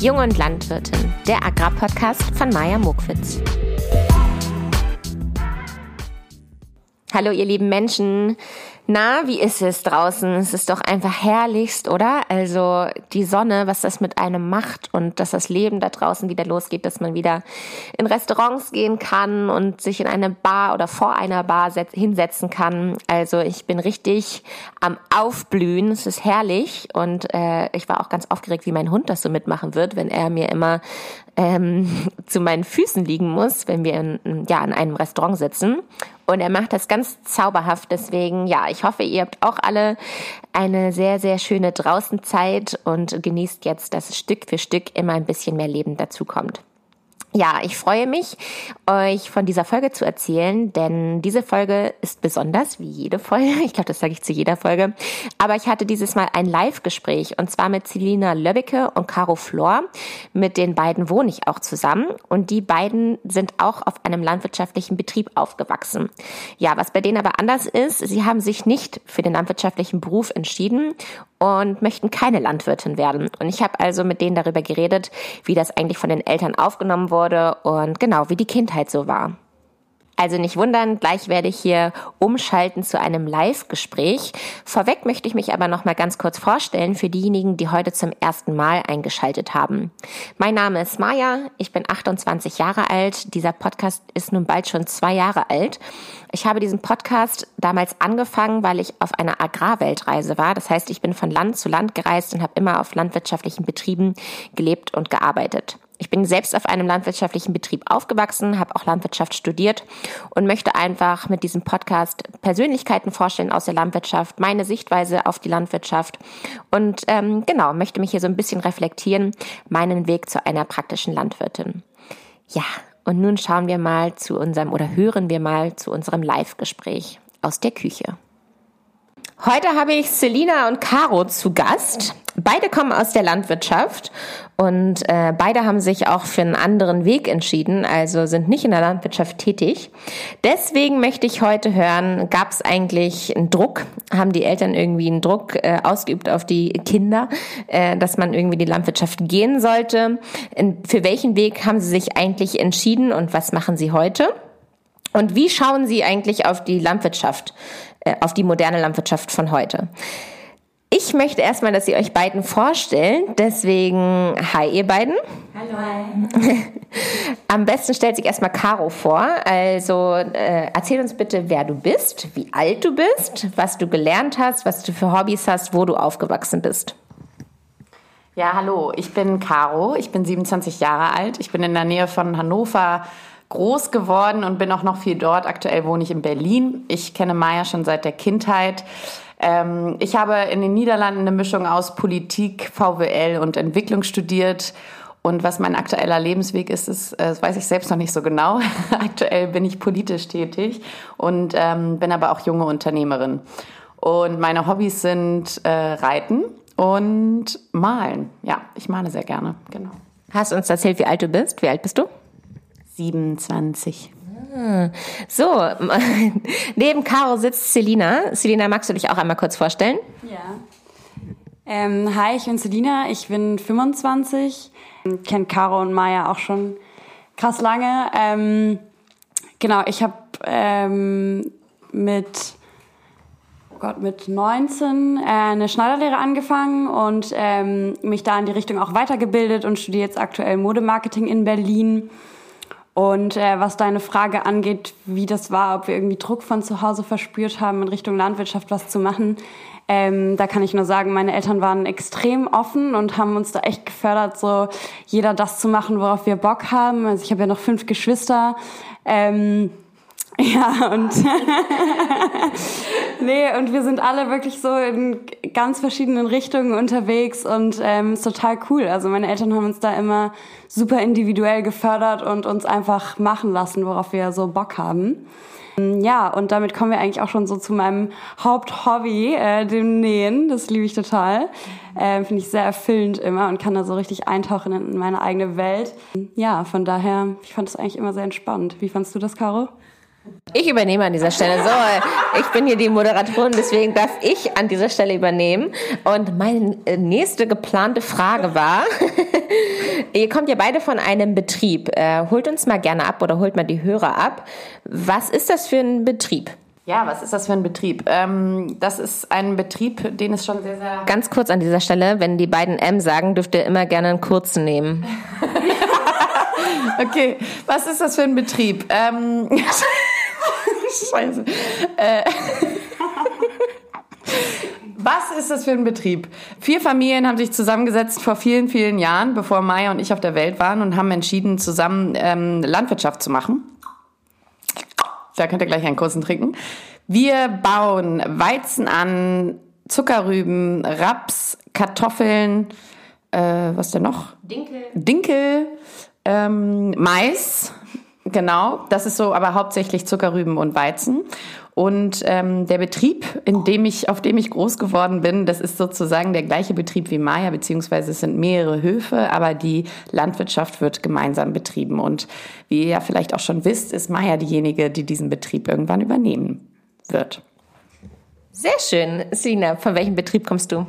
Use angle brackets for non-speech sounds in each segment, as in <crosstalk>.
Jung und Landwirtin, der Agrarpodcast von Maja Mokwitz. Hallo ihr lieben Menschen, na, wie ist es draußen? Es ist doch einfach herrlichst, oder? Also die Sonne, was das mit einem macht und dass das Leben da draußen wieder losgeht, dass man wieder in Restaurants gehen kann und sich in eine Bar oder vor einer Bar hinsetzen kann. Also ich bin richtig am Aufblühen. Es ist herrlich und äh, ich war auch ganz aufgeregt, wie mein Hund das so mitmachen wird, wenn er mir immer ähm, <laughs> zu meinen Füßen liegen muss, wenn wir in, ja, in einem Restaurant sitzen. Und er macht das ganz zauberhaft. Deswegen, ja, ich hoffe, ihr habt auch alle eine sehr, sehr schöne Draußenzeit und genießt jetzt, dass Stück für Stück immer ein bisschen mehr Leben dazukommt. Ja, ich freue mich, euch von dieser Folge zu erzählen, denn diese Folge ist besonders, wie jede Folge. <laughs> Ich glaube, das sage ich zu jeder Folge. Aber ich hatte dieses Mal ein Live-Gespräch und zwar mit Celina Löbbecke und Caro Flor. Mit den beiden wohne ich auch zusammen und die beiden sind auch auf einem landwirtschaftlichen Betrieb aufgewachsen. Ja, was bei denen aber anders ist, sie haben sich nicht für den landwirtschaftlichen Beruf entschieden und möchten keine Landwirtin werden. Und ich habe also mit denen darüber geredet, wie das eigentlich von den Eltern aufgenommen wurde und genau, wie die Kindheit so war. Also nicht wundern, gleich werde ich hier umschalten zu einem Live-Gespräch. Vorweg möchte ich mich aber noch mal ganz kurz vorstellen für diejenigen, die heute zum ersten Mal eingeschaltet haben. Mein Name ist Maja, ich bin 28 Jahre alt. Dieser Podcast ist nun bald schon zwei Jahre alt. Ich habe diesen Podcast damals angefangen, weil ich auf einer Agrarweltreise war. Das heißt, ich bin von Land zu Land gereist und habe immer auf landwirtschaftlichen Betrieben gelebt und gearbeitet. Ich bin selbst auf einem landwirtschaftlichen Betrieb aufgewachsen, habe auch Landwirtschaft studiert und möchte einfach mit diesem Podcast Persönlichkeiten vorstellen aus der Landwirtschaft, meine Sichtweise auf die Landwirtschaft und ähm, genau, möchte mich hier so ein bisschen reflektieren, meinen Weg zu einer praktischen Landwirtin. Ja, und nun schauen wir mal zu unserem oder hören wir mal zu unserem Live-Gespräch aus der Küche. Heute habe ich Selina und Caro zu Gast. Beide kommen aus der Landwirtschaft und äh, beide haben sich auch für einen anderen Weg entschieden, also sind nicht in der Landwirtschaft tätig. Deswegen möchte ich heute hören, gab es eigentlich einen Druck? Haben die Eltern irgendwie einen Druck äh, ausgeübt auf die Kinder, äh, dass man irgendwie die Landwirtschaft gehen sollte? In, für welchen Weg haben sie sich eigentlich entschieden und was machen sie heute? Und wie schauen Sie eigentlich auf die Landwirtschaft, äh, auf die moderne Landwirtschaft von heute? Ich möchte erstmal, dass Sie euch beiden vorstellen. Deswegen, hi ihr beiden. Hallo. <laughs> Am besten stellt sich erstmal Caro vor. Also äh, erzähl uns bitte, wer du bist, wie alt du bist, was du gelernt hast, was du für Hobbys hast, wo du aufgewachsen bist. Ja, hallo, ich bin Caro, ich bin 27 Jahre alt, ich bin in der Nähe von Hannover groß geworden und bin auch noch viel dort. Aktuell wohne ich in Berlin. Ich kenne Maya schon seit der Kindheit. Ähm, ich habe in den Niederlanden eine Mischung aus Politik, VWL und Entwicklung studiert. Und was mein aktueller Lebensweg ist, ist, äh, das weiß ich selbst noch nicht so genau. <laughs> Aktuell bin ich politisch tätig und ähm, bin aber auch junge Unternehmerin. Und meine Hobbys sind äh, Reiten und Malen. Ja, ich male sehr gerne, genau. Hast du uns erzählt, wie alt du bist? Wie alt bist du? 27. So, <laughs> neben Caro sitzt Selina. Selina, magst du dich auch einmal kurz vorstellen? Ja. Ähm, hi, ich bin Selina, ich bin 25, kenne Caro und Maya auch schon krass lange. Ähm, genau, ich habe ähm, mit oh Gott, mit 19 äh, eine Schneiderlehre angefangen und ähm, mich da in die Richtung auch weitergebildet und studiere jetzt aktuell Modemarketing in Berlin. Und äh, was deine Frage angeht, wie das war, ob wir irgendwie Druck von zu Hause verspürt haben, in Richtung Landwirtschaft was zu machen, ähm, da kann ich nur sagen, meine Eltern waren extrem offen und haben uns da echt gefördert, so jeder das zu machen, worauf wir Bock haben. Also ich habe ja noch fünf Geschwister. Ähm, ja, und <laughs> nee, und wir sind alle wirklich so in ganz verschiedenen Richtungen unterwegs und ähm, ist total cool. Also meine Eltern haben uns da immer super individuell gefördert und uns einfach machen lassen, worauf wir so Bock haben. Ja, und damit kommen wir eigentlich auch schon so zu meinem Haupthobby, äh, dem Nähen. Das liebe ich total. Äh, Finde ich sehr erfüllend immer und kann da so richtig eintauchen in meine eigene Welt. Ja, von daher, ich fand das eigentlich immer sehr entspannt. Wie fandst du das, Caro? Ich übernehme an dieser Stelle. So, ich bin hier die Moderatorin, deswegen darf ich an dieser Stelle übernehmen. Und meine nächste geplante Frage war, <laughs> ihr kommt ja beide von einem Betrieb. Äh, holt uns mal gerne ab oder holt mal die Hörer ab. Was ist das für ein Betrieb? Ja, was ist das für ein Betrieb? Ähm, das ist ein Betrieb, den es schon sehr, sehr... Ganz kurz an dieser Stelle, wenn die beiden M sagen, dürft ihr immer gerne einen kurzen nehmen. <laughs> okay, was ist das für ein Betrieb? Ähm, <laughs> Scheiße. Äh, <laughs> was ist das für ein Betrieb? Vier Familien haben sich zusammengesetzt vor vielen, vielen Jahren, bevor Maya und ich auf der Welt waren und haben entschieden, zusammen ähm, Landwirtschaft zu machen. Da könnt ihr gleich einen kurzen trinken. Wir bauen Weizen an, Zuckerrüben, Raps, Kartoffeln, äh, was denn noch? Dinkel. Dinkel, ähm, Mais, Genau, das ist so, aber hauptsächlich Zuckerrüben und Weizen. Und ähm, der Betrieb, in dem ich, auf dem ich groß geworden bin, das ist sozusagen der gleiche Betrieb wie Maya, beziehungsweise es sind mehrere Höfe, aber die Landwirtschaft wird gemeinsam betrieben. Und wie ihr ja vielleicht auch schon wisst, ist Maya diejenige, die diesen Betrieb irgendwann übernehmen wird. Sehr schön. Sina, von welchem Betrieb kommst du?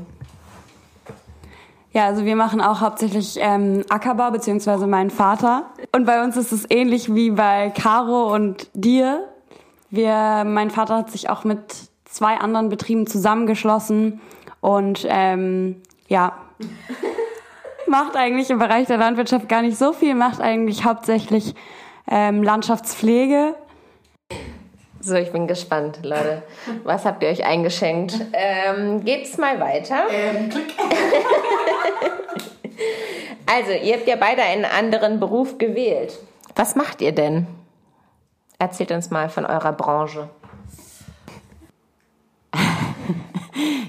Ja, also wir machen auch hauptsächlich ähm, Ackerbau, beziehungsweise mein Vater. Und bei uns ist es ähnlich wie bei Caro und dir. Wir, mein Vater hat sich auch mit zwei anderen Betrieben zusammengeschlossen und ähm, ja, <laughs> macht eigentlich im Bereich der Landwirtschaft gar nicht so viel, macht eigentlich hauptsächlich ähm, Landschaftspflege. So, ich bin gespannt, Leute. Was habt ihr euch eingeschenkt? Ähm, geht's mal weiter. Ähm, Klick. <laughs> also, ihr habt ja beide einen anderen Beruf gewählt. Was macht ihr denn? Erzählt uns mal von eurer Branche.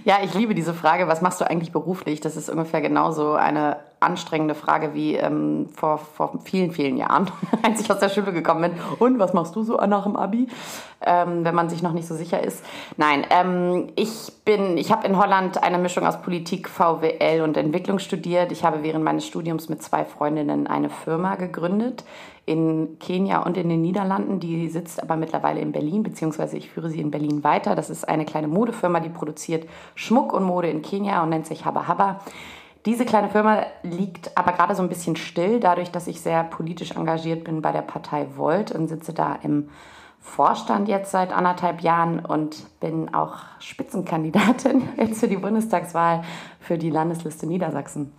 Ja, ich liebe diese Frage. Was machst du eigentlich beruflich? Das ist ungefähr genauso eine anstrengende Frage wie ähm, vor, vor vielen, vielen Jahren, <laughs> als ich aus der Schule gekommen bin. Und was machst du so nach dem Abi? Ähm, wenn man sich noch nicht so sicher ist. Nein, ähm, ich ich habe in Holland eine Mischung aus Politik, VWL und Entwicklung studiert. Ich habe während meines Studiums mit zwei Freundinnen eine Firma gegründet in Kenia und in den Niederlanden. Die sitzt aber mittlerweile in Berlin, beziehungsweise ich führe sie in Berlin weiter. Das ist eine kleine Modefirma, die produziert Schmuck und Mode in Kenia und nennt sich Habba Habba. Diese kleine Firma liegt aber gerade so ein bisschen still, dadurch, dass ich sehr politisch engagiert bin bei der Partei Volt und sitze da im Vorstand jetzt seit anderthalb Jahren und bin auch Spitzenkandidatin <laughs> jetzt für die Bundestagswahl für die Landesliste Niedersachsen.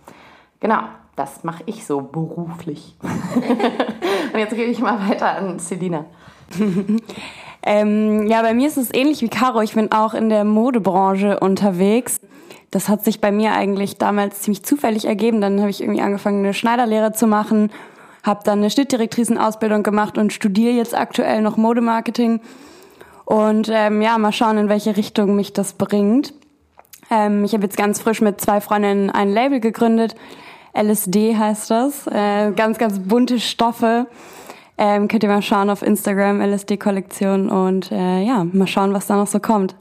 Genau, das mache ich so beruflich. <laughs> und jetzt gebe ich mal weiter an Selina. <laughs> ähm, ja, bei mir ist es ähnlich wie Caro. Ich bin auch in der Modebranche unterwegs das hat sich bei mir eigentlich damals ziemlich zufällig ergeben. Dann habe ich irgendwie angefangen, eine Schneiderlehre zu machen, habe dann eine Schnittdirektricenausbildung gemacht und studiere jetzt aktuell noch Modemarketing. Und ähm, ja, mal schauen, in welche Richtung mich das bringt. Ähm, ich habe jetzt ganz frisch mit zwei Freundinnen ein Label gegründet. LSD heißt das. Äh, ganz, ganz bunte Stoffe. Ähm, könnt ihr mal schauen auf Instagram, LSD-Kollektion und äh, ja, mal schauen, was da noch so kommt.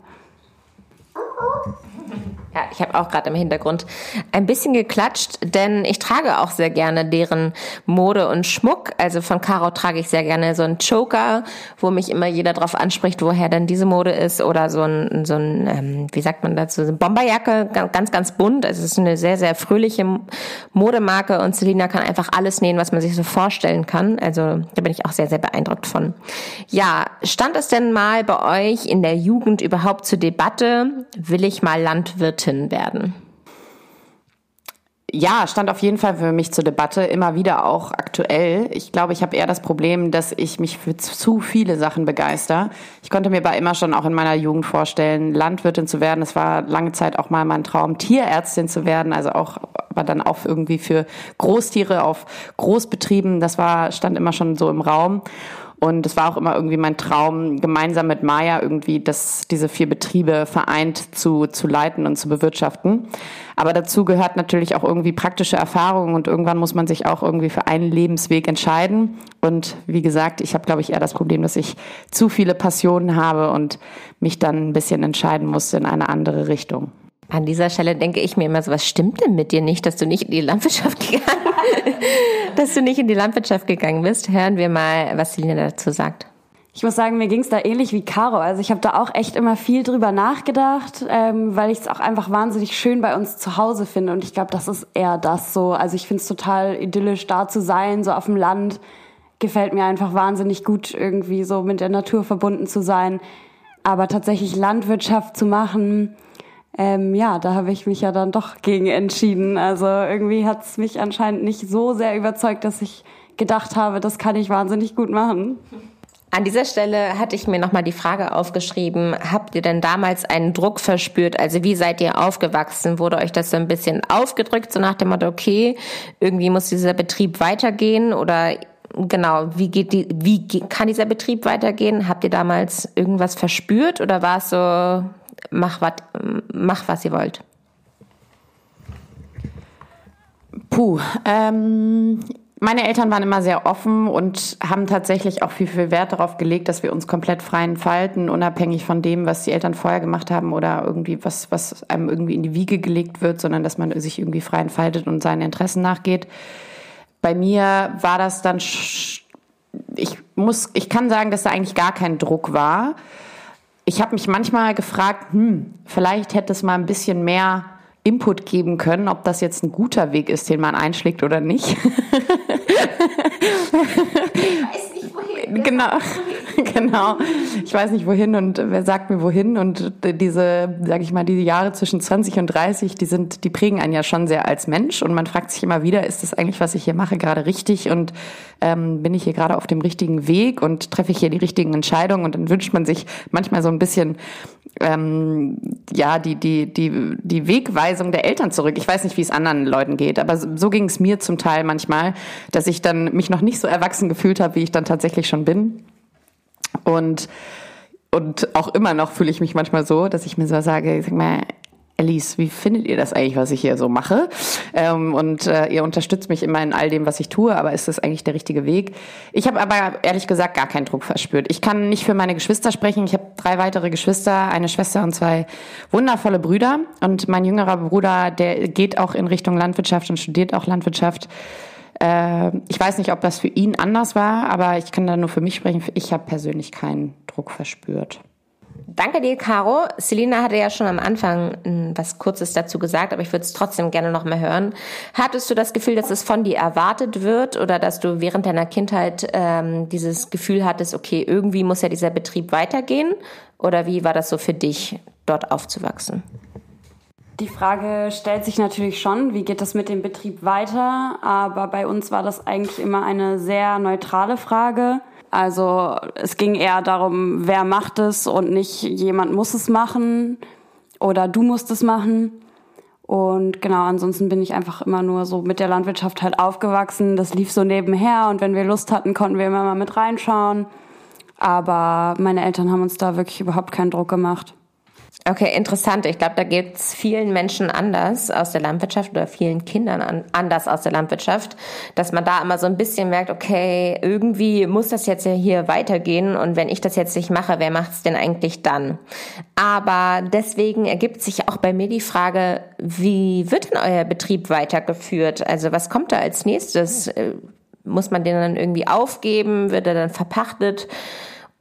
Ja, ich habe auch gerade im Hintergrund ein bisschen geklatscht, denn ich trage auch sehr gerne deren Mode und Schmuck. Also von Caro trage ich sehr gerne so einen Choker, wo mich immer jeder drauf anspricht, woher denn diese Mode ist oder so ein, so ein ähm, wie sagt man dazu, so eine Bomberjacke, ganz, ganz bunt. Also es ist eine sehr, sehr fröhliche Modemarke und Selina kann einfach alles nähen, was man sich so vorstellen kann. Also da bin ich auch sehr, sehr beeindruckt von. Ja, stand es denn mal bei euch in der Jugend überhaupt zur Debatte, will ich mal Landwirt Wirtin werden? Ja, stand auf jeden Fall für mich zur Debatte, immer wieder auch aktuell. Ich glaube, ich habe eher das Problem, dass ich mich für zu viele Sachen begeister. Ich konnte mir aber immer schon auch in meiner Jugend vorstellen, Landwirtin zu werden. Es war lange Zeit auch mal mein Traum, Tierärztin zu werden, also auch, aber dann auch irgendwie für Großtiere auf Großbetrieben. Das war, stand immer schon so im Raum. Und es war auch immer irgendwie mein Traum, gemeinsam mit Maya irgendwie das, diese vier Betriebe vereint zu, zu leiten und zu bewirtschaften. Aber dazu gehört natürlich auch irgendwie praktische Erfahrung und irgendwann muss man sich auch irgendwie für einen Lebensweg entscheiden. Und wie gesagt, ich habe, glaube ich, eher das Problem, dass ich zu viele Passionen habe und mich dann ein bisschen entscheiden muss in eine andere Richtung. An dieser Stelle denke ich mir immer so, was stimmt denn mit dir nicht, dass du nicht in die Landwirtschaft <laughs> gegangen, dass du nicht in die Landwirtschaft gegangen bist? Hören wir mal, was Selina dazu sagt. Ich muss sagen, mir ging es da ähnlich wie Caro. Also ich habe da auch echt immer viel drüber nachgedacht, ähm, weil ich es auch einfach wahnsinnig schön bei uns zu Hause finde. Und ich glaube, das ist eher das so. Also ich finde es total idyllisch, da zu sein, so auf dem Land. Gefällt mir einfach wahnsinnig gut, irgendwie so mit der Natur verbunden zu sein. Aber tatsächlich Landwirtschaft zu machen, ähm, ja, da habe ich mich ja dann doch gegen entschieden. Also irgendwie hat es mich anscheinend nicht so sehr überzeugt, dass ich gedacht habe, das kann ich wahnsinnig gut machen. An dieser Stelle hatte ich mir nochmal die Frage aufgeschrieben, habt ihr denn damals einen Druck verspürt? Also wie seid ihr aufgewachsen? Wurde euch das so ein bisschen aufgedrückt, so nach dem Motto, okay, irgendwie muss dieser Betrieb weitergehen oder genau, wie geht die, wie kann dieser Betrieb weitergehen? Habt ihr damals irgendwas verspürt oder war es so, mach was, mach was ihr wollt? Puh, ähm, meine Eltern waren immer sehr offen und haben tatsächlich auch viel, viel Wert darauf gelegt, dass wir uns komplett frei entfalten, unabhängig von dem, was die Eltern vorher gemacht haben oder irgendwie was, was einem irgendwie in die Wiege gelegt wird, sondern dass man sich irgendwie frei entfaltet und seinen Interessen nachgeht. Bei mir war das dann, ich muss, ich kann sagen, dass da eigentlich gar kein Druck war. Ich habe mich manchmal gefragt, hm, vielleicht hätte es mal ein bisschen mehr Input geben können, ob das jetzt ein guter Weg ist, den man einschlägt oder nicht. <laughs> ich weiß nicht wohin. <laughs> Genau, genau. Ich weiß nicht wohin und wer sagt mir wohin und diese, sage ich mal, diese Jahre zwischen 20 und 30, die sind, die prägen einen ja schon sehr als Mensch und man fragt sich immer wieder, ist das eigentlich, was ich hier mache, gerade richtig und ähm, bin ich hier gerade auf dem richtigen Weg und treffe ich hier die richtigen Entscheidungen und dann wünscht man sich manchmal so ein bisschen ähm, ja die die die die Wegweisung der Eltern zurück. Ich weiß nicht, wie es anderen Leuten geht, aber so ging es mir zum Teil manchmal, dass ich dann mich noch nicht so erwachsen gefühlt habe, wie ich dann tatsächlich schon bin. Und und auch immer noch fühle ich mich manchmal so, dass ich mir so sage, sag mal, Alice, wie findet ihr das eigentlich, was ich hier so mache? Ähm, und äh, ihr unterstützt mich immer in all dem, was ich tue, aber ist das eigentlich der richtige Weg? Ich habe aber ehrlich gesagt gar keinen Druck verspürt. Ich kann nicht für meine Geschwister sprechen. Ich habe drei weitere Geschwister, eine Schwester und zwei wundervolle Brüder. Und mein jüngerer Bruder, der geht auch in Richtung Landwirtschaft und studiert auch Landwirtschaft. Äh, ich weiß nicht, ob das für ihn anders war, aber ich kann da nur für mich sprechen. Ich habe persönlich keinen Druck verspürt. Danke dir, Caro. Selina hatte ja schon am Anfang hm, was Kurzes dazu gesagt, aber ich würde es trotzdem gerne noch mal hören. Hattest du das Gefühl, dass es von dir erwartet wird oder dass du während deiner Kindheit ähm, dieses Gefühl hattest, okay, irgendwie muss ja dieser Betrieb weitergehen? Oder wie war das so für dich, dort aufzuwachsen? Die Frage stellt sich natürlich schon, wie geht das mit dem Betrieb weiter? Aber bei uns war das eigentlich immer eine sehr neutrale Frage also es ging eher darum, wer macht es und nicht jemand muss es machen oder du musst es machen. Und genau, ansonsten bin ich einfach immer nur so mit der Landwirtschaft halt aufgewachsen. Das lief so nebenher und wenn wir Lust hatten, konnten wir immer mal mit reinschauen. Aber meine Eltern haben uns da wirklich überhaupt keinen Druck gemacht. Okay, interessant. Ich glaube, da gibt's vielen Menschen anders aus der Landwirtschaft oder vielen Kindern an, anders aus der Landwirtschaft, dass man da immer so ein bisschen merkt, okay, irgendwie muss das jetzt ja hier weitergehen und wenn ich das jetzt nicht mache, wer macht's denn eigentlich dann? Aber deswegen ergibt sich auch bei mir die Frage, wie wird denn euer Betrieb weitergeführt? Also was kommt da als nächstes? Äh, muss man den dann irgendwie aufgeben? Wird er dann verpachtet?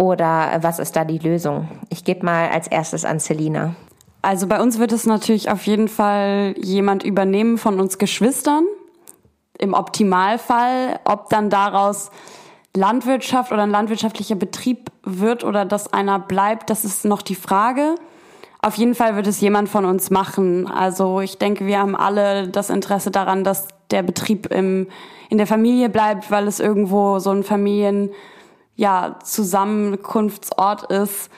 Oder was ist da die Lösung? Ich gebe mal als erstes an Selina. Also bei uns wird es natürlich auf jeden Fall jemand übernehmen von uns Geschwistern. Im Optimalfall, ob dann daraus Landwirtschaft oder ein landwirtschaftlicher Betrieb wird oder dass einer bleibt, das ist noch die Frage. Auf jeden Fall wird es jemand von uns machen. Also ich denke, wir haben alle das Interesse daran, dass der Betrieb im, in der Familie bleibt, weil es irgendwo so ein Familien ja, Zusammenkunftsort ist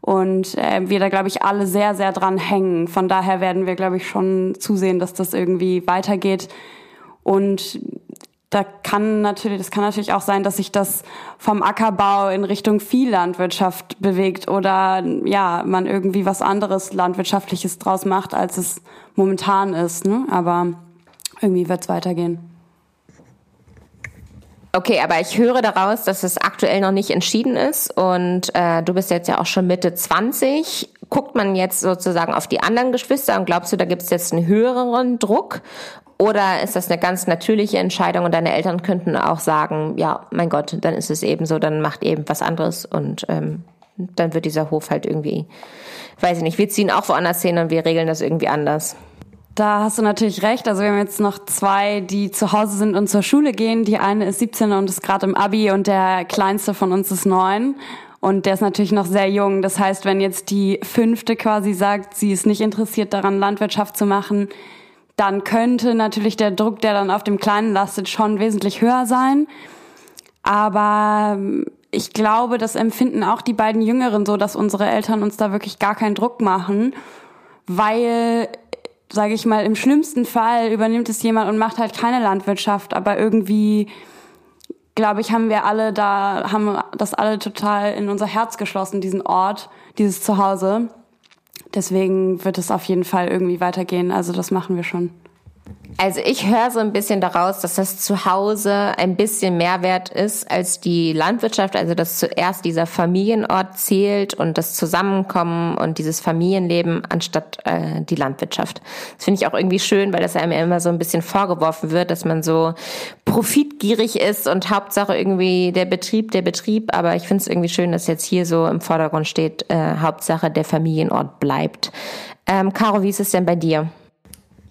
und äh, wir da, glaube ich, alle sehr, sehr dran hängen. Von daher werden wir, glaube ich, schon zusehen, dass das irgendwie weitergeht. Und da kann natürlich, das kann natürlich auch sein, dass sich das vom Ackerbau in Richtung Viehlandwirtschaft bewegt oder ja, man irgendwie was anderes Landwirtschaftliches draus macht, als es momentan ist. Ne? Aber irgendwie wird es weitergehen. Okay, aber ich höre daraus, dass es aktuell noch nicht entschieden ist und äh, du bist jetzt ja auch schon Mitte 20. guckt man jetzt sozusagen auf die anderen Geschwister und glaubst du, da gibt es jetzt einen höheren Druck? Oder ist das eine ganz natürliche Entscheidung und deine Eltern könnten auch sagen, ja, mein Gott, dann ist es eben so, dann macht eben was anderes und ähm, dann wird dieser Hof halt irgendwie, weiß ich nicht, wir ziehen auch woanders hin und wir regeln das irgendwie anders. Da hast du natürlich recht. Also wir haben jetzt noch zwei, die zu Hause sind und zur Schule gehen. Die eine ist 17 und ist gerade im Abi und der kleinste von uns ist neun. Und der ist natürlich noch sehr jung. Das heißt, wenn jetzt die fünfte quasi sagt, sie ist nicht interessiert daran, Landwirtschaft zu machen, dann könnte natürlich der Druck, der dann auf dem Kleinen lastet, schon wesentlich höher sein. Aber ähm, ich glaube, das empfinden auch die beiden Jüngeren so, dass unsere Eltern uns da wirklich gar keinen Druck machen, weil, sage ich mal, im schlimmsten Fall übernimmt es jemand und macht halt keine Landwirtschaft, aber irgendwie glaube ich, haben wir alle da, haben das alle total in unser Herz geschlossen, diesen Ort, dieses Zuhause. Deswegen wird es auf jeden Fall irgendwie weitergehen. Also das machen wir schon. Also ich höre so ein bisschen daraus, dass das Zuhause ein bisschen mehr wert ist als die Landwirtschaft, also dass zuerst dieser Familienort zählt und das Zusammenkommen und dieses Familienleben anstatt äh, die Landwirtschaft. Das finde ich auch irgendwie schön, weil das einem immer so ein bisschen vorgeworfen wird, dass man so profitgierig ist und Hauptsache irgendwie der Betrieb, der Betrieb. Aber ich finde es irgendwie schön, dass jetzt hier so im Vordergrund steht, äh, Hauptsache der Familienort bleibt. Ähm, Caro, wie ist es denn bei dir?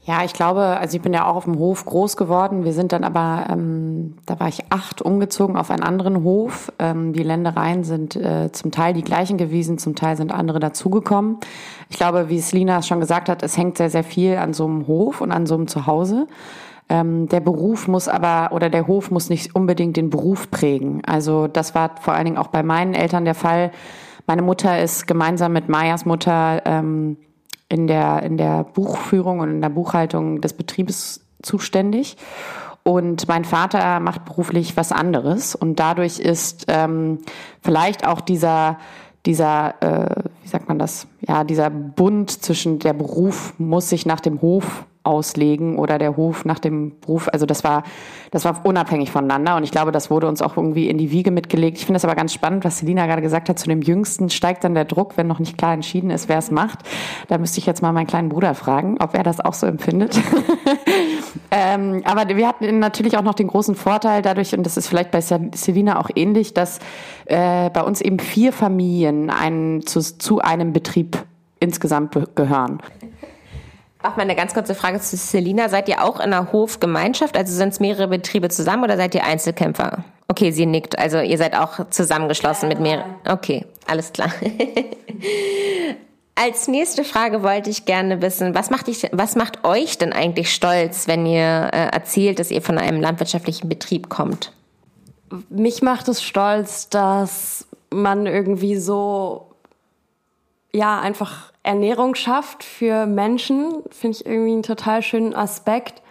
Ja, ich glaube, also ich bin ja auch auf dem Hof groß geworden. Wir sind dann aber, ähm, da war ich acht, umgezogen auf einen anderen Hof. Ähm, die Ländereien sind äh, zum Teil die gleichen gewesen, zum Teil sind andere dazugekommen. Ich glaube, wie es Lina schon gesagt hat, es hängt sehr, sehr viel an so einem Hof und an so einem Zuhause. Ähm, der Beruf muss aber oder der Hof muss nicht unbedingt den Beruf prägen. Also das war vor allen Dingen auch bei meinen Eltern der Fall. Meine Mutter ist gemeinsam mit Mayas Mutter ähm, in der, in der Buchführung und in der Buchhaltung des Betriebes zuständig. Und mein Vater macht beruflich was anderes. Und dadurch ist ähm, vielleicht auch dieser, dieser, äh, wie sagt man das, ja, dieser Bund zwischen der Beruf muss sich nach dem Hof auslegen oder der Hof nach dem Beruf. Also das war, das war unabhängig voneinander und ich glaube, das wurde uns auch irgendwie in die Wiege mitgelegt. Ich finde das aber ganz spannend, was Selina gerade gesagt hat. Zu dem Jüngsten steigt dann der Druck, wenn noch nicht klar entschieden ist, wer es macht. Da müsste ich jetzt mal meinen kleinen Bruder fragen, ob er das auch so empfindet. <laughs> ähm, aber wir hatten natürlich auch noch den großen Vorteil dadurch, und das ist vielleicht bei Selina auch ähnlich, dass äh, bei uns eben vier Familien einen, zu, zu einem Betrieb insgesamt gehören. Auch mal eine ganz kurze Frage zu Selina. Seid ihr auch in einer Hofgemeinschaft? Also sind es mehrere Betriebe zusammen oder seid ihr Einzelkämpfer? Okay, sie nickt. Also ihr seid auch zusammengeschlossen mit mehreren. Okay, alles klar. <laughs> Als nächste Frage wollte ich gerne wissen, was macht, ich, was macht euch denn eigentlich stolz, wenn ihr äh, erzählt, dass ihr von einem landwirtschaftlichen Betrieb kommt? Mich macht es stolz, dass man irgendwie so ja einfach Ernährung schafft für Menschen, finde ich irgendwie einen total schönen Aspekt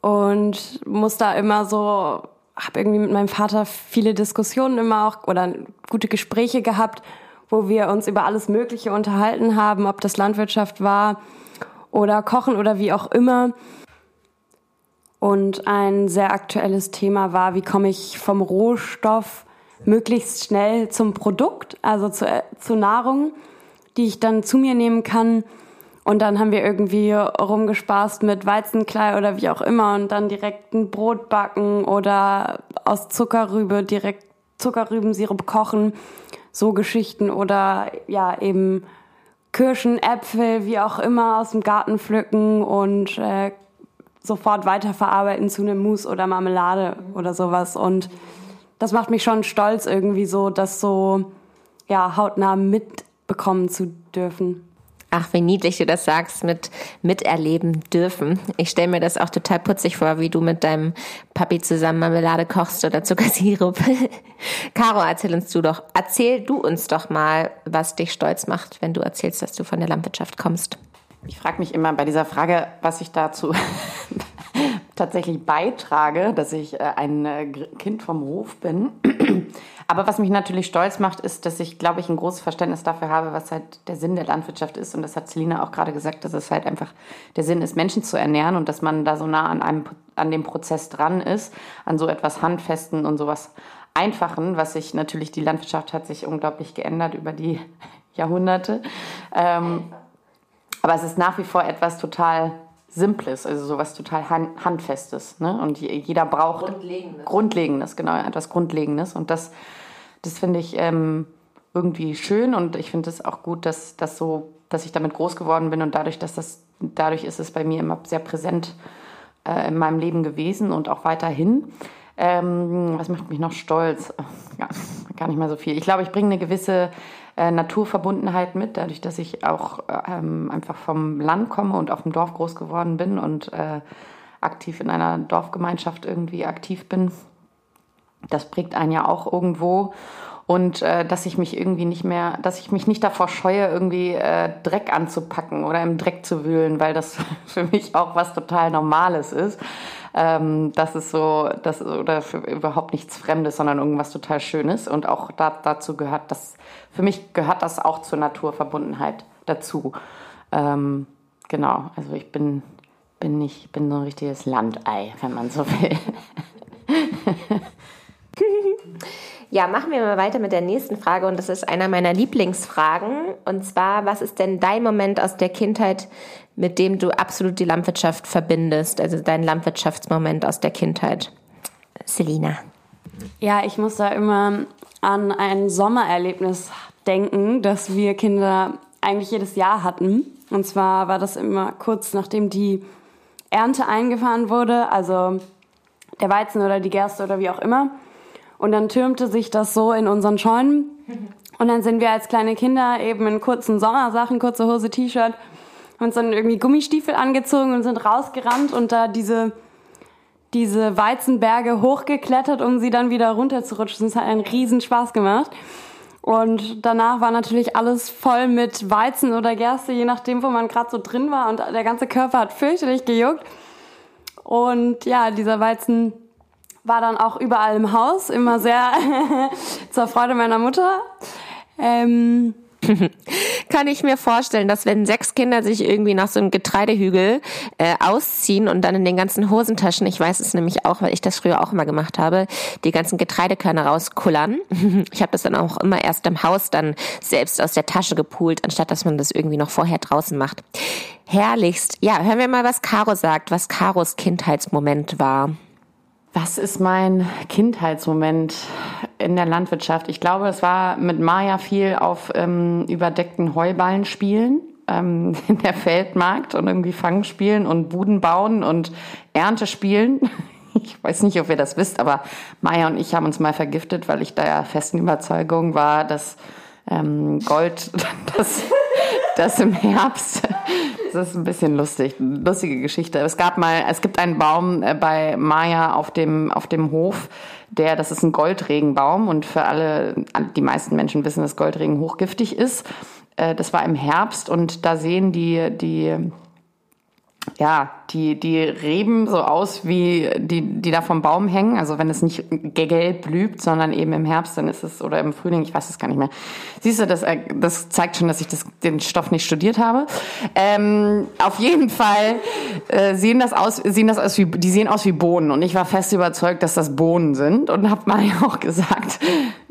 und muss da immer so habe irgendwie mit meinem Vater viele Diskussionen immer auch oder gute Gespräche gehabt, wo wir uns über alles Mögliche unterhalten haben, ob das Landwirtschaft war oder Kochen oder wie auch immer. Und ein sehr aktuelles Thema war, wie komme ich vom Rohstoff möglichst schnell zum Produkt, also zu, zu Nahrung die ich dann zu mir nehmen kann. Und dann haben wir irgendwie rumgespaßt mit Weizenklei oder wie auch immer und dann direkt ein Brot backen oder aus Zuckerrübe direkt Zuckerrübensirup kochen. So Geschichten oder ja eben Kirschen, Äpfel, wie auch immer aus dem Garten pflücken und äh, sofort weiterverarbeiten zu einem Mousse oder Marmelade oder sowas. Und das macht mich schon stolz irgendwie so, das so ja hautnah mit bekommen zu dürfen. Ach, wie niedlich du das sagst, mit miterleben dürfen. Ich stelle mir das auch total putzig vor, wie du mit deinem Papi zusammen Marmelade kochst oder Zuckersirup. <laughs> Caro, erzähl uns du doch, erzähl du uns doch mal, was dich stolz macht, wenn du erzählst, dass du von der Landwirtschaft kommst. Ich frage mich immer bei dieser Frage, was ich dazu tatsächlich beitrage, dass ich äh, ein äh, Kind vom Hof bin. <clears throat> Aber was mich natürlich stolz macht, ist, dass ich, glaube ich, ein großes Verständnis dafür habe, was halt der Sinn der Landwirtschaft ist. Und das hat Selina auch gerade gesagt, dass es halt einfach der Sinn ist, Menschen zu ernähren und dass man da so nah an einem, an dem Prozess dran ist, an so etwas Handfesten und sowas Einfachen, was sich natürlich, die Landwirtschaft hat sich unglaublich geändert über die <laughs> Jahrhunderte. Ähm, aber es ist nach wie vor etwas total Simples, also sowas total Handfestes. Ne? Und jeder braucht Grundlegendes. Grundlegendes, genau, etwas Grundlegendes. Und das, das finde ich ähm, irgendwie schön und ich finde es auch gut, dass, dass, so, dass ich damit groß geworden bin und dadurch, dass das, dadurch ist es bei mir immer sehr präsent äh, in meinem Leben gewesen und auch weiterhin. Ähm, was macht mich noch stolz? Ja, gar nicht mal so viel. Ich glaube, ich bringe eine gewisse äh, Naturverbundenheit mit, dadurch, dass ich auch ähm, einfach vom Land komme und auf dem Dorf groß geworden bin und äh, aktiv in einer Dorfgemeinschaft irgendwie aktiv bin. Das prägt einen ja auch irgendwo und äh, dass ich mich irgendwie nicht mehr, dass ich mich nicht davor scheue, irgendwie äh, Dreck anzupacken oder im Dreck zu wühlen, weil das <laughs> für mich auch was total Normales ist. Ähm, das ist so, das oder überhaupt nichts Fremdes, sondern irgendwas total Schönes. Und auch da, dazu gehört das, für mich gehört das auch zur Naturverbundenheit dazu. Ähm, genau, also ich bin, bin nicht, bin so ein richtiges Landei, wenn man so will. <laughs> Ja, machen wir mal weiter mit der nächsten Frage und das ist einer meiner Lieblingsfragen. Und zwar, was ist denn dein Moment aus der Kindheit, mit dem du absolut die Landwirtschaft verbindest? Also dein Landwirtschaftsmoment aus der Kindheit. Selina. Ja, ich muss da immer an ein Sommererlebnis denken, das wir Kinder eigentlich jedes Jahr hatten. Und zwar war das immer kurz nachdem die Ernte eingefahren wurde, also der Weizen oder die Gerste oder wie auch immer. Und dann türmte sich das so in unseren Scheunen. Und dann sind wir als kleine Kinder eben in kurzen Sommersachen, kurze Hose, T-Shirt, uns dann irgendwie Gummistiefel angezogen und sind rausgerannt und da diese, diese Weizenberge hochgeklettert, um sie dann wieder runterzurutschen. Das hat einen riesen Spaß gemacht. Und danach war natürlich alles voll mit Weizen oder Gerste, je nachdem, wo man gerade so drin war. Und der ganze Körper hat fürchterlich gejuckt. Und ja, dieser Weizen war dann auch überall im Haus, immer sehr <laughs> zur Freude meiner Mutter. Ähm, <laughs> Kann ich mir vorstellen, dass wenn sechs Kinder sich irgendwie nach so einem Getreidehügel äh, ausziehen und dann in den ganzen Hosentaschen, ich weiß es nämlich auch, weil ich das früher auch immer gemacht habe, die ganzen Getreidekörner rauskullern. <laughs> Ich habe das dann auch immer erst im Haus dann selbst aus der Tasche gepult, anstatt dass man das irgendwie noch vorher draußen macht. Herrlichst. Ja, hören wir mal, was Caro sagt, was Caros Kindheitsmoment war. Was ist mein Kindheitsmoment in der Landwirtschaft? Ich glaube, es war mit Maya viel auf ähm, überdeckten Heuballen spielen ähm, <laughs> in der Feldmarkt und irgendwie Fangen spielen und Buden bauen und Ernte spielen. <laughs> Ich weiß nicht, ob ihr das wisst, aber Maya und ich haben uns mal vergiftet, weil ich der festen Überzeugung war, dass ähm, Gold, <laughs> das, das im Herbst das ist ein bisschen lustig, lustige Geschichte. Es gab mal, es gibt einen Baum äh, bei Maya auf dem, auf dem Hof, der, das ist ein Goldregenbaum und für alle, die meisten Menschen wissen, dass Goldregen hochgiftig ist. Äh, das war im Herbst und da sehen die, die ja, die, die Reben so aus wie die, die da vom Baum hängen. Also wenn es nicht gelb blüht, sondern eben im Herbst, dann ist es, oder im Frühling, ich weiß es gar nicht mehr. Siehst du, das, äh, das zeigt schon, dass ich das, den Stoff nicht studiert habe. Ähm, auf jeden Fall äh, sehen das aus, sehen das aus wie, die sehen aus wie Bohnen. Und ich war fest überzeugt, dass das Bohnen sind und habe <laughs> mal auch gesagt,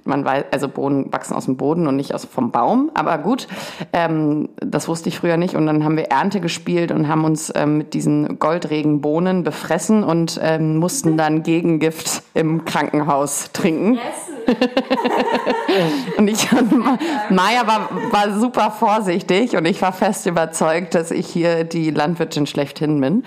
man weiß, also Bohnen wachsen aus dem Boden und nicht aus vom Baum. Aber gut, ähm, das wusste ich früher nicht. Und dann haben wir Ernte gespielt und haben uns ähm, mit diesen Goldregenbohnen befressen und ähm, mussten dann Gegengift im Krankenhaus trinken. <laughs> und ich Maya war, war super vorsichtig und ich war fest überzeugt, dass ich hier die Landwirtin schlechthin bin.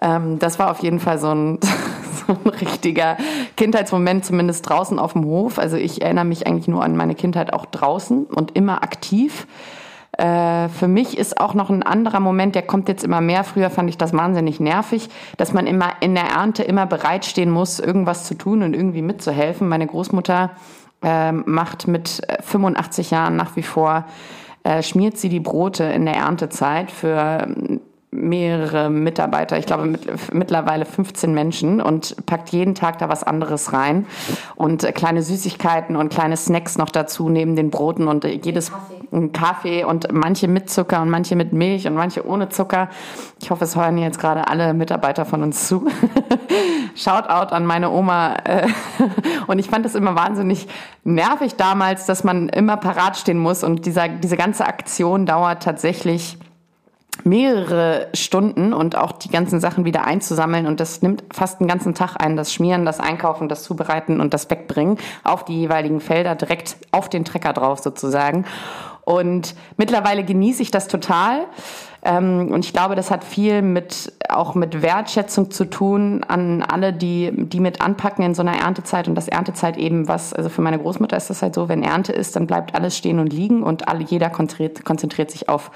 Ähm, das war auf jeden Fall so ein, <laughs> so ein richtiger Kindheitsmoment, zumindest draußen auf dem Hof. Also ich erinnere mich eigentlich nur an meine Kindheit auch draußen und immer aktiv. Äh, für mich ist auch noch ein anderer Moment, der kommt jetzt immer mehr. Früher fand ich das wahnsinnig nervig, dass man immer in der Ernte immer bereitstehen muss, irgendwas zu tun und irgendwie mitzuhelfen. Meine Großmutter äh, macht mit 85 Jahren nach wie vor, äh, schmiert sie die Brote in der Erntezeit für mehrere Mitarbeiter, ich glaube mit, mittlerweile 15 Menschen und packt jeden Tag da was anderes rein und äh, kleine Süßigkeiten und kleine Snacks noch dazu neben den Broten und äh, jedes Kaffee. Kaffee und manche mit Zucker und manche mit Milch und manche ohne Zucker. Ich hoffe, es hören jetzt gerade alle Mitarbeiter von uns zu. <laughs> Shoutout an meine Oma. Äh, <laughs> und ich fand das immer wahnsinnig nervig damals, dass man immer parat stehen muss. Und dieser, diese ganze Aktion dauert tatsächlich mehrere Stunden und auch die ganzen Sachen wieder einzusammeln. Und das nimmt fast einen ganzen Tag ein, das Schmieren, das Einkaufen, das Zubereiten und das Wegbringen auf die jeweiligen Felder direkt auf den Trecker drauf sozusagen. Und mittlerweile genieße ich das total. Ähm, und ich glaube, das hat viel mit, auch mit Wertschätzung zu tun an alle, die, die mit anpacken in so einer Erntezeit und das Erntezeit eben was, also für meine Großmutter ist das halt so, wenn Ernte ist, dann bleibt alles stehen und liegen und alle, jeder konzentriert, konzentriert sich auf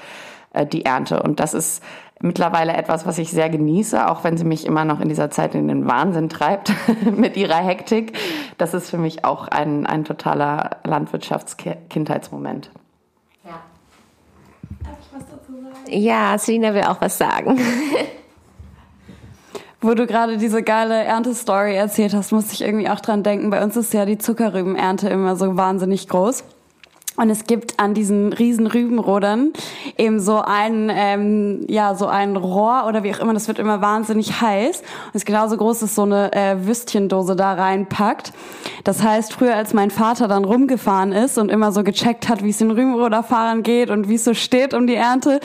äh, die Ernte. Und das ist mittlerweile etwas, was ich sehr genieße, auch wenn sie mich immer noch in dieser Zeit in den Wahnsinn treibt <laughs> mit ihrer Hektik. Das ist für mich auch ein, ein totaler Landwirtschaftskindheitsmoment. Ja. Darf ich was dazu sagen? Ja, Selina will auch was sagen. <laughs> Wo du gerade diese geile Erntestory erzählt hast, musste ich irgendwie auch dran denken. Bei uns ist ja die Zuckerrübenernte immer so wahnsinnig groß. Und es gibt an diesen riesen Rübenrodern eben so ein, ähm, ja, so ein Rohr oder wie auch immer, das wird immer wahnsinnig heiß. Und es ist genauso groß, dass so eine äh, Würstchendose da reinpackt. Das heißt, früher als mein Vater dann rumgefahren ist und immer so gecheckt hat, wie es den Rübenroderfahrern geht und wie es so steht um die Ernte,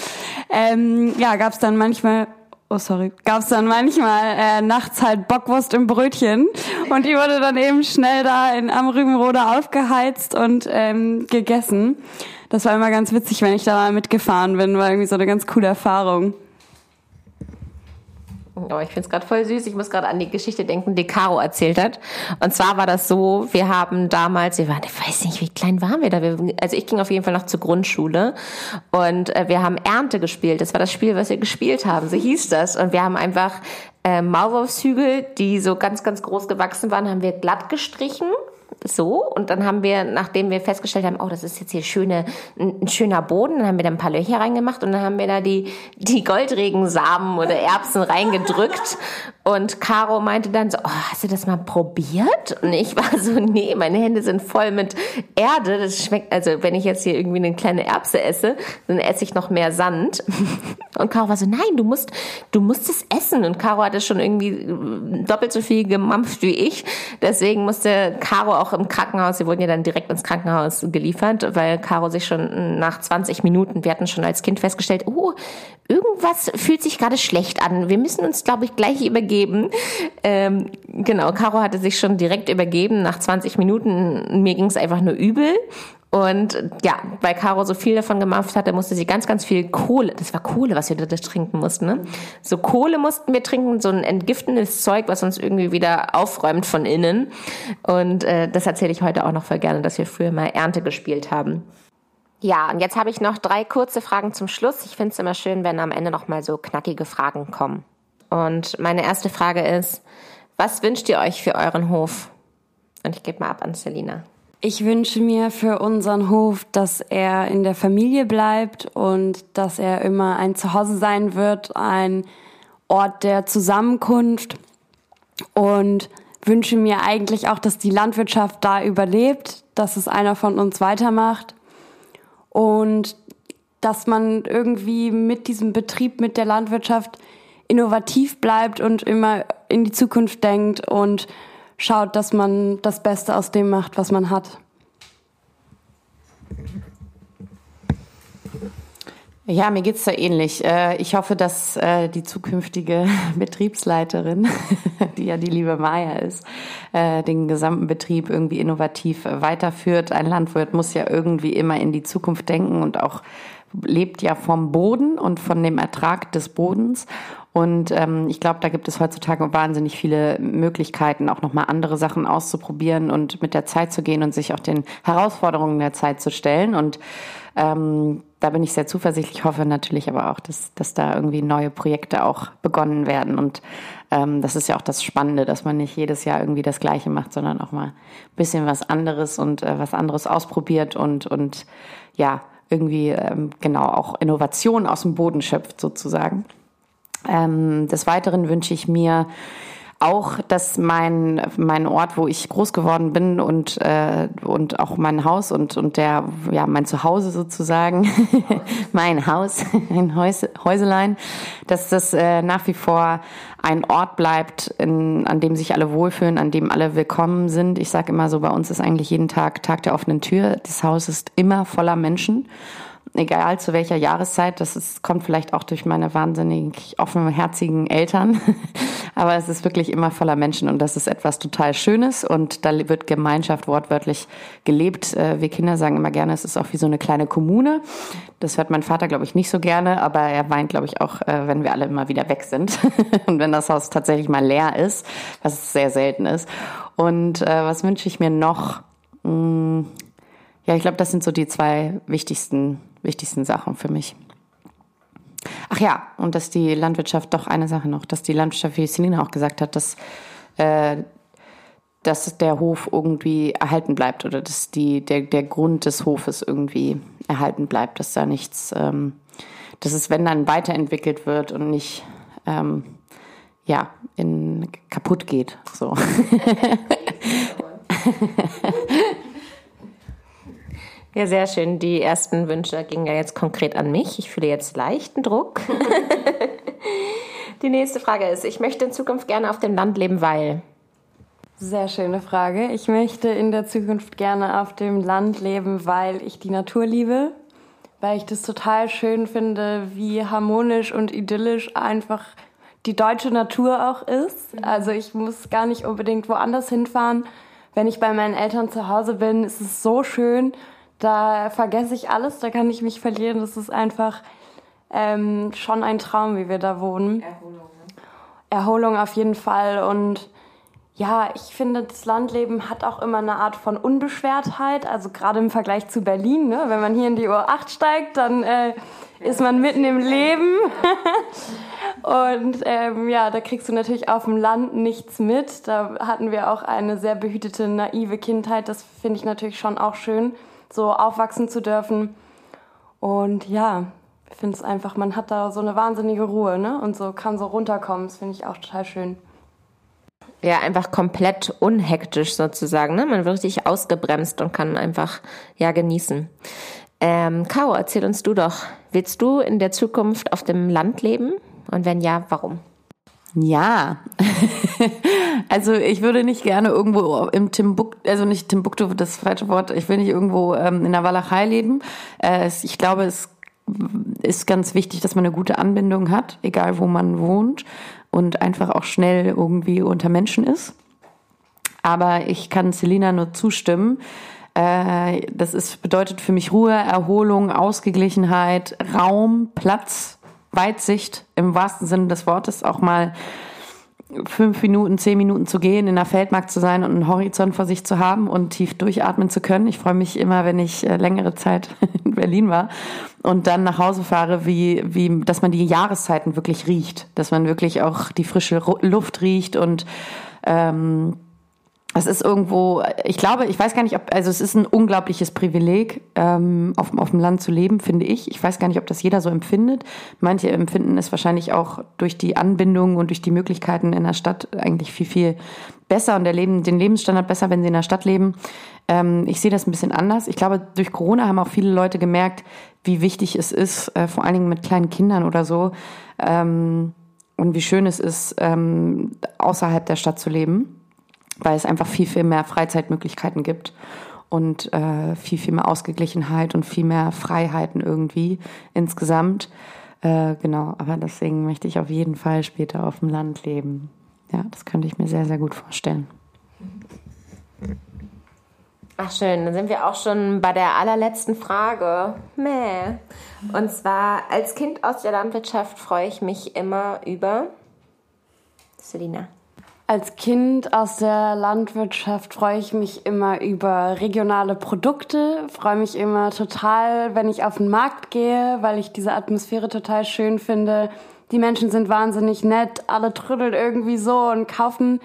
ähm, ja, gab es dann manchmal oh sorry, gab es dann manchmal äh, nachts halt Bockwurst im Brötchen und die wurde dann eben schnell da in, am Rübenrode aufgeheizt und ähm, gegessen. Das war immer ganz witzig, wenn ich da mal mitgefahren bin, war irgendwie so eine ganz coole Erfahrung. Aber ich finde es gerade voll süß. Ich muss gerade an die Geschichte denken, die Caro erzählt hat. Und zwar war das so, wir haben damals, wir waren, ich weiß nicht, wie klein waren wir da? Wir, also ich ging auf jeden Fall noch zur Grundschule und äh, wir haben Ernte gespielt. Das war das Spiel, was wir gespielt haben. So hieß das. Und wir haben einfach äh, Maulwurfshügel, die so ganz, ganz groß gewachsen waren, haben wir glatt gestrichen so. Und dann haben wir, nachdem wir festgestellt haben, oh, das ist jetzt hier schöne, ein, schöner Boden, dann haben wir da ein paar Löcher reingemacht und dann haben wir da die, die Goldregensamen oder Erbsen reingedrückt. Und Caro meinte dann so, oh, hast du das mal probiert? Und ich war so, nee, meine Hände sind voll mit Erde. Das schmeckt, also wenn ich jetzt hier irgendwie eine kleine Erbse esse, dann esse ich noch mehr Sand. <laughs> Und Caro war so, nein, du musst, du musst es essen. Und Caro hatte schon irgendwie doppelt so viel gemampft wie ich. Deswegen musste Caro auch im Krankenhaus, sie wurden ja dann direkt ins Krankenhaus geliefert, weil Caro sich schon nach 20 Minuten, wir hatten schon als Kind festgestellt, oh, irgendwas fühlt sich gerade schlecht an. Wir müssen uns, glaube ich, gleich übergeben. Ähm, genau, Caro hatte sich schon direkt übergeben nach 20 Minuten. Mir ging es einfach nur übel. Und ja, weil Caro so viel davon gemampft hatte, musste sie ganz, ganz viel Kohle, das war Kohle, was wir da trinken mussten, ne? So Kohle mussten wir trinken, so ein entgiftendes Zeug, was uns irgendwie wieder aufräumt von innen. Und äh, das erzähle ich heute auch noch voll gerne, dass wir früher mal Ernte gespielt haben. Ja, und jetzt habe ich noch drei kurze Fragen zum Schluss. Ich finde es immer schön, wenn am Ende noch mal so knackige Fragen kommen. Und meine erste Frage ist, was wünscht ihr euch für euren Hof? Und ich gebe mal ab an Selina. Ich wünsche mir für unseren Hof, dass er in der Familie bleibt und dass er immer ein Zuhause sein wird, ein Ort der Zusammenkunft. Und wünsche mir eigentlich auch, dass die Landwirtschaft da überlebt, dass es einer von uns weitermacht. Und dass man irgendwie mit diesem Betrieb, mit der Landwirtschaft innovativ bleibt und immer in die Zukunft denkt und schaut, dass man das Beste aus dem macht, was man hat. Ja, mir geht's da ähnlich. Äh, ich hoffe, dass äh, die zukünftige <laughs> Betriebsleiterin, <laughs> die ja die liebe Maya ist, äh, den gesamten Betrieb irgendwie innovativ weiterführt. Ein Landwirt muss ja irgendwie immer in die Zukunft denken und auch lebt ja vom Boden und von dem Ertrag des Bodens. Und ähm, ich glaube, da gibt es heutzutage wahnsinnig viele Möglichkeiten, auch nochmal andere Sachen auszuprobieren und mit der Zeit zu gehen und sich auch den Herausforderungen der Zeit zu stellen. Und ähm, da bin ich sehr zuversichtlich, hoffe natürlich aber auch, dass, dass da irgendwie neue Projekte auch begonnen werden. Und ähm, das ist ja auch das Spannende, dass man nicht jedes Jahr irgendwie das Gleiche macht, sondern auch mal ein bisschen was anderes und äh, was anderes ausprobiert und, und ja, irgendwie ähm, genau auch Innovation aus dem Boden schöpft sozusagen. Ähm, des Weiteren wünsche ich mir auch, dass mein, mein Ort, wo ich groß geworden bin und, äh, und auch mein Haus und, und der, ja, mein Zuhause sozusagen, <laughs> mein Haus, <laughs> ein Häus, Häuselein, dass das äh, nach wie vor ein Ort bleibt, in, an dem sich alle wohlfühlen, an dem alle willkommen sind. Ich sage immer so, bei uns ist eigentlich jeden Tag Tag der offenen Tür. Das Haus ist immer voller Menschen egal zu welcher Jahreszeit. Das ist, kommt vielleicht auch durch meine wahnsinnig offenherzigen Eltern. <laughs> Aber es ist wirklich immer voller Menschen und das ist etwas total Schönes und da wird Gemeinschaft wortwörtlich gelebt. Äh, wir Kinder sagen immer gerne, es ist auch wie so eine kleine Kommune. Das hört mein Vater, glaube ich, nicht so gerne, aber er weint, glaube ich, auch, äh, wenn wir alle immer wieder weg sind <laughs> und wenn das Haus tatsächlich mal leer ist, was sehr selten ist. Und äh, was wünsche ich mir noch? Hm, ja, ich glaube, das sind so die zwei wichtigsten wichtigsten Sachen für mich. Ach ja, und dass die Landwirtschaft, doch eine Sache noch, dass die Landwirtschaft, wie Selina auch gesagt hat, dass, äh, dass der Hof irgendwie erhalten bleibt oder dass die, der, der Grund des Hofes irgendwie erhalten bleibt, dass da nichts, ähm, dass es, wenn dann weiterentwickelt wird und nicht, ähm, ja, in, kaputt geht, so. <laughs> <laughs> Ja, sehr schön. Die ersten Wünsche gingen ja jetzt konkret an mich. Ich fühle jetzt leichten Druck. <laughs> Die nächste Frage ist, ich möchte in Zukunft gerne auf dem Land leben, weil. Sehr schöne Frage. Ich möchte in der Zukunft gerne auf dem Land leben, weil ich die Natur liebe, weil ich das total schön finde, wie harmonisch und idyllisch einfach die deutsche Natur auch ist. Also ich muss gar nicht unbedingt woanders hinfahren. Wenn ich bei meinen Eltern zu Hause bin, ist es so schön da vergesse ich alles, da kann ich mich verlieren. Das ist einfach ähm, schon ein Traum, wie wir da wohnen. Erholung. Ne? Erholung auf jeden Fall. Und ja, ich finde, das Landleben hat auch immer eine Art von Unbeschwertheit. Also gerade im Vergleich zu Berlin. Ne? Wenn man hier in die Uhr 8 steigt, dann äh, ist man mitten im Leben. <laughs> Und ähm, ja, da kriegst du natürlich auf dem Land nichts mit. Da hatten wir auch eine sehr behütete, naive Kindheit. Das finde ich natürlich schon auch schön so aufwachsen zu dürfen. Und ja, ich finde es einfach, man hat da so eine wahnsinnige Ruhe, ne? Und so kann so runterkommen. Das finde ich auch total schön. Ja, einfach komplett unhektisch sozusagen. Ne? Man wird richtig ausgebremst und kann einfach ja genießen. Ähm, Caro, erzähl uns du doch, willst du in der Zukunft auf dem Land leben? Und wenn ja, warum? Ja, <laughs> also ich würde nicht gerne irgendwo im Timbuktu, also nicht Timbuktu, das falsche Wort, ich will nicht irgendwo ähm, in der Walachei leben. Äh, ich glaube, es ist ganz wichtig, dass man eine gute Anbindung hat, egal wo man wohnt und einfach auch schnell irgendwie unter Menschen ist. Aber ich kann Selina nur zustimmen. Äh, das ist, bedeutet für mich Ruhe, Erholung, Ausgeglichenheit, Raum, Platz Weitsicht im wahrsten Sinne des Wortes auch mal fünf Minuten, zehn Minuten zu gehen, in der Feldmarkt zu sein und einen Horizont vor sich zu haben und tief durchatmen zu können. Ich freue mich immer, wenn ich äh, längere Zeit <laughs> in Berlin war und dann nach Hause fahre, wie, wie, dass man die Jahreszeiten wirklich riecht, dass man wirklich auch die frische Luft riecht und ähm, es ist irgendwo, ich glaube, ich weiß gar nicht, ob, also es ist ein unglaubliches Privileg, ähm, auf, auf dem Land zu leben, finde ich. Ich weiß gar nicht, ob das jeder so empfindet. Manche empfinden es wahrscheinlich auch durch die Anbindung und durch die Möglichkeiten in der Stadt eigentlich viel, viel besser und erleben den Lebensstandard besser, wenn sie in der Stadt leben. Ähm, ich sehe das ein bisschen anders. Ich glaube, durch Corona haben auch viele Leute gemerkt, wie wichtig es ist, äh, vor allen Dingen mit kleinen Kindern oder so, ähm, und wie schön es ist, ähm, außerhalb der Stadt zu leben weil es einfach viel, viel mehr Freizeitmöglichkeiten gibt und äh, viel, viel mehr Ausgeglichenheit und viel mehr Freiheiten irgendwie insgesamt. Äh, genau, aber deswegen möchte ich auf jeden Fall später auf dem Land leben. Ja, das könnte ich mir sehr, sehr gut vorstellen. Ach schön, dann sind wir auch schon bei der allerletzten Frage. Mäh. Und zwar, als Kind aus der Landwirtschaft freue ich mich immer über Selina. Als Kind aus der Landwirtschaft freue ich mich immer über regionale Produkte, freue mich immer total, wenn ich auf den Markt gehe, weil ich diese Atmosphäre total schön finde. Die Menschen sind wahnsinnig nett, alle trödeln irgendwie so und kaufen.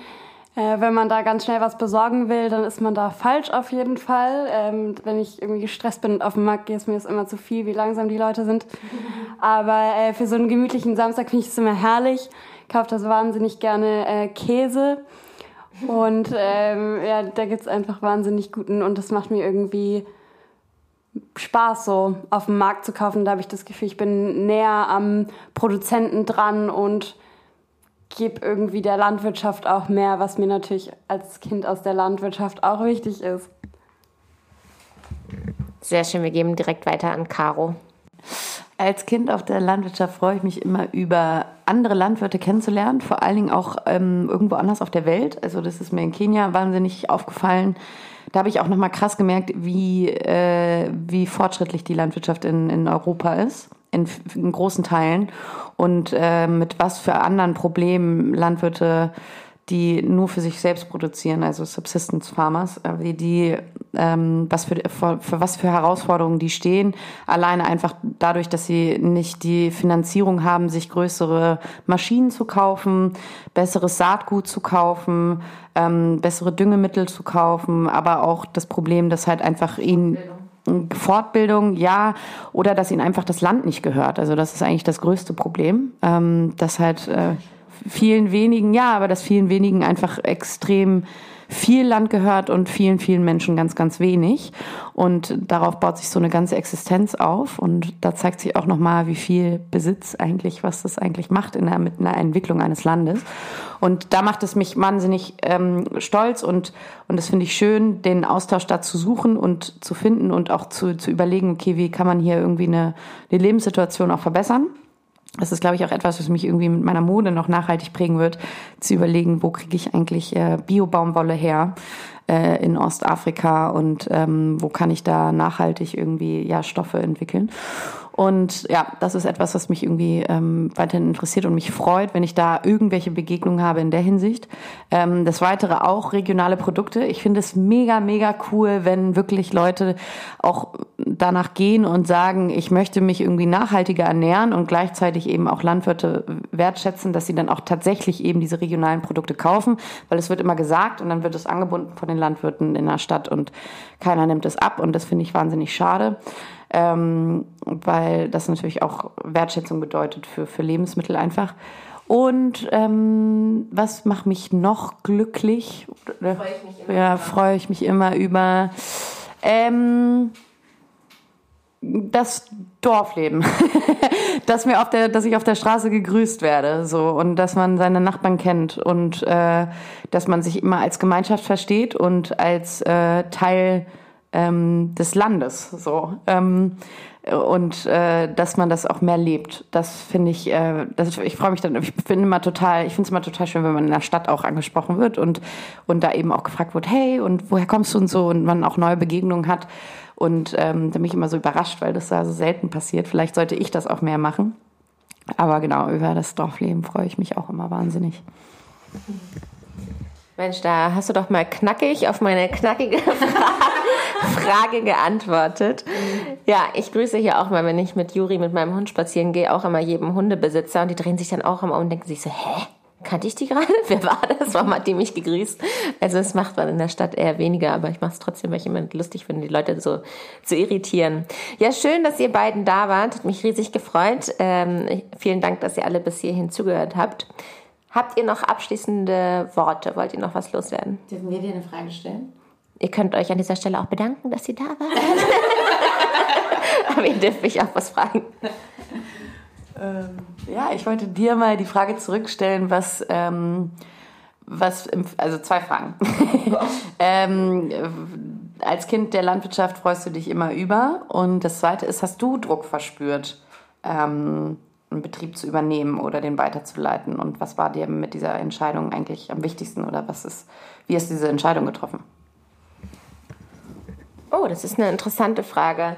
Äh, wenn man da ganz schnell was besorgen will, dann ist man da falsch auf jeden Fall. Ähm, wenn ich irgendwie gestresst bin und auf den Markt gehe, ist mir das immer zu viel, wie langsam die Leute sind. <laughs> Aber äh, für so einen gemütlichen Samstag finde ich es immer herrlich kaufe da so wahnsinnig gerne äh, Käse. Und ähm, ja, da gibt's einfach wahnsinnig guten und das macht mir irgendwie Spaß, so auf dem Markt zu kaufen. Da habe ich das Gefühl, ich bin näher am Produzenten dran und gebe irgendwie der Landwirtschaft auch mehr, was mir natürlich als Kind aus der Landwirtschaft auch wichtig ist. Sehr schön, wir geben direkt weiter an Caro. Als Kind auf der Landwirtschaft freue ich mich immer über andere Landwirte kennenzulernen, vor allen Dingen auch ähm, irgendwo anders auf der Welt. Also das ist mir in Kenia wahnsinnig aufgefallen. Da habe ich auch nochmal krass gemerkt, wie, äh, wie fortschrittlich die Landwirtschaft in, in Europa ist, in, in großen Teilen. Und äh, mit was für anderen Problemen Landwirte die nur für sich selbst produzieren, also Subsistence Farmers, die, die ähm, was für, für, für was für Herausforderungen die stehen, alleine einfach dadurch, dass sie nicht die Finanzierung haben, sich größere Maschinen zu kaufen, besseres Saatgut zu kaufen, ähm, bessere Düngemittel zu kaufen, aber auch das Problem, dass halt einfach ihnen Fortbildung, ja, oder dass ihnen einfach das Land nicht gehört. Also das ist eigentlich das größte Problem, ähm, dass halt äh, vielen wenigen, ja, aber dass vielen wenigen einfach extrem viel Land gehört und vielen, vielen Menschen ganz, ganz wenig. Und darauf baut sich so eine ganze Existenz auf. Und da zeigt sich auch nochmal, wie viel Besitz eigentlich, was das eigentlich macht in der, mit einer Entwicklung eines Landes. Und da macht es mich wahnsinnig ähm, stolz und, und das finde ich schön, den Austausch da zu suchen und zu finden und auch zu, zu überlegen, okay, wie kann man hier irgendwie eine, eine Lebenssituation auch verbessern. Das ist, glaube ich, auch etwas, was mich irgendwie mit meiner Mode noch nachhaltig prägen wird, zu überlegen, wo kriege ich eigentlich äh, Bio-Baumwolle her äh, in Ostafrika und ähm, wo kann ich da nachhaltig irgendwie ja Stoffe entwickeln. Und ja, das ist etwas, was mich irgendwie ähm, weiterhin interessiert und mich freut, wenn ich da irgendwelche Begegnungen habe in der Hinsicht. Ähm, das Weitere auch regionale Produkte. Ich finde es mega, mega cool, wenn wirklich Leute auch danach gehen und sagen, ich möchte mich irgendwie nachhaltiger ernähren und gleichzeitig eben auch Landwirte wertschätzen, dass sie dann auch tatsächlich eben diese regionalen Produkte kaufen, weil es wird immer gesagt und dann wird es angebunden von den Landwirten in der Stadt und keiner nimmt es ab und das finde ich wahnsinnig schade ähm, weil das natürlich auch Wertschätzung bedeutet für, für Lebensmittel einfach. Und ähm, was macht mich noch glücklich? Freue ich mich immer ja, freue ich mich immer über. Ähm, das Dorfleben, <laughs> dass mir auf der, dass ich auf der Straße gegrüßt werde, so und dass man seine Nachbarn kennt und äh, dass man sich immer als Gemeinschaft versteht und als äh, Teil ähm, des Landes. So. Ähm, und äh, dass man das auch mehr lebt. Das finde ich, äh, das, ich freue mich dann, ich finde immer total, ich finde es immer total schön, wenn man in der Stadt auch angesprochen wird und, und da eben auch gefragt wird, hey, und woher kommst du und so und man auch neue Begegnungen hat. Und ähm, da bin ich immer so überrascht, weil das da so selten passiert. Vielleicht sollte ich das auch mehr machen. Aber genau, über das Dorfleben freue ich mich auch immer wahnsinnig. <laughs> Mensch, da hast du doch mal knackig auf meine knackige <laughs> Frage geantwortet. Ja, ich grüße hier auch mal, wenn ich mit Juri, mit meinem Hund spazieren gehe, auch immer jedem Hundebesitzer und die drehen sich dann auch immer um und denken sich so, hä? Kannte ich die gerade? <laughs> Wer war das? Warum hat die mich gegrüßt? Also es macht man in der Stadt eher weniger, aber ich mache es trotzdem, weil ich immer lustig finde, die Leute so zu irritieren. Ja, schön, dass ihr beiden da wart. Hat mich riesig gefreut. Ähm, vielen Dank, dass ihr alle bis hierhin zugehört habt. Habt ihr noch abschließende Worte? Wollt ihr noch was loswerden? Dürfen wir dir eine Frage stellen? Ihr könnt euch an dieser Stelle auch bedanken, dass ihr da wart. <laughs> Aber ihr dürft mich auch was fragen. Ähm, ja, ich wollte dir mal die Frage zurückstellen, was, ähm, was im, also zwei Fragen. <laughs> ähm, als Kind der Landwirtschaft freust du dich immer über. Und das zweite ist, hast du Druck verspürt? Ähm, einen Betrieb zu übernehmen oder den weiterzuleiten? Und was war dir mit dieser Entscheidung eigentlich am wichtigsten oder was ist, wie hast du diese Entscheidung getroffen? Oh, das ist eine interessante Frage.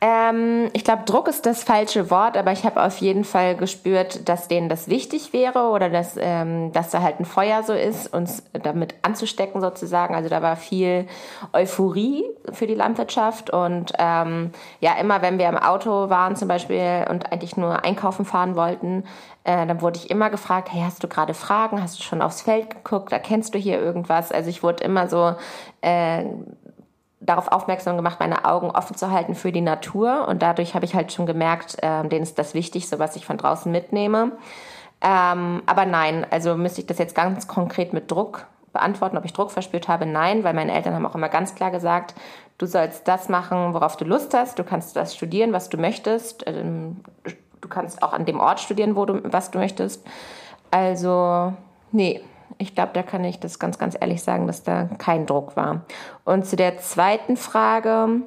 Ähm, ich glaube, Druck ist das falsche Wort, aber ich habe auf jeden Fall gespürt, dass denen das wichtig wäre oder dass, ähm, dass da halt ein Feuer so ist, uns damit anzustecken sozusagen. Also da war viel Euphorie für die Landwirtschaft und ähm, ja, immer wenn wir im Auto waren zum Beispiel und eigentlich nur einkaufen fahren wollten, äh, dann wurde ich immer gefragt, hey, hast du gerade Fragen? Hast du schon aufs Feld geguckt? Erkennst du hier irgendwas? Also ich wurde immer so äh, darauf aufmerksam gemacht, meine Augen offen zu halten für die Natur. Und dadurch habe ich halt schon gemerkt, äh, denen ist das wichtig, so was ich von draußen mitnehme. Ähm, aber nein, also müsste ich das jetzt ganz konkret mit Druck beantworten, ob ich Druck verspürt habe. Nein, weil meine Eltern haben auch immer ganz klar gesagt, du sollst das machen, worauf du Lust hast. Du kannst das studieren, was du möchtest. Ähm, du kannst auch an dem Ort studieren, wo du, was du möchtest. Also, nee, ich glaube, da kann ich das ganz, ganz ehrlich sagen, dass da kein Druck war. Und zu der zweiten Frage,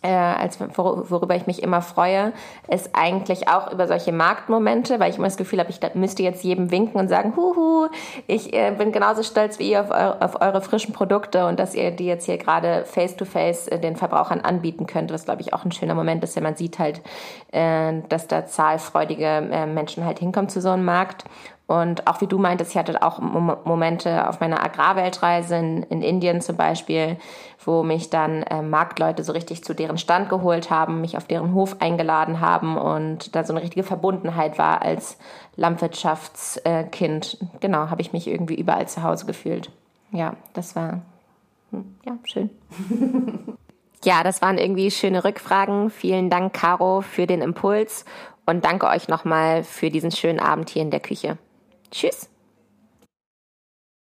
äh, als worüber ich mich immer freue, ist eigentlich auch über solche Marktmomente, weil ich immer das Gefühl habe, ich müsste jetzt jedem winken und sagen, huhu, ich äh, bin genauso stolz wie ihr auf, eure, auf eure frischen Produkte und dass ihr die jetzt hier gerade face-to-face äh, den Verbrauchern anbieten könnt, was glaube ich auch ein schöner Moment ist, wenn man sieht halt, äh, dass da zahlfreudige äh, Menschen halt hinkommen zu so einem Markt. Und auch wie du meintest, ich hatte auch Momente auf meiner Agrarweltreise in, in Indien zum Beispiel, wo mich dann äh, Marktleute so richtig zu deren Stand geholt haben, mich auf deren Hof eingeladen haben und da so eine richtige Verbundenheit war als Landwirtschaftskind. genau, habe ich mich irgendwie überall zu Hause gefühlt. Ja, das war hm, ja schön. <laughs> ja, das waren irgendwie schöne Rückfragen. Vielen Dank, Caro, für den Impuls und danke euch nochmal für diesen schönen Abend hier in der Küche. Tschüss.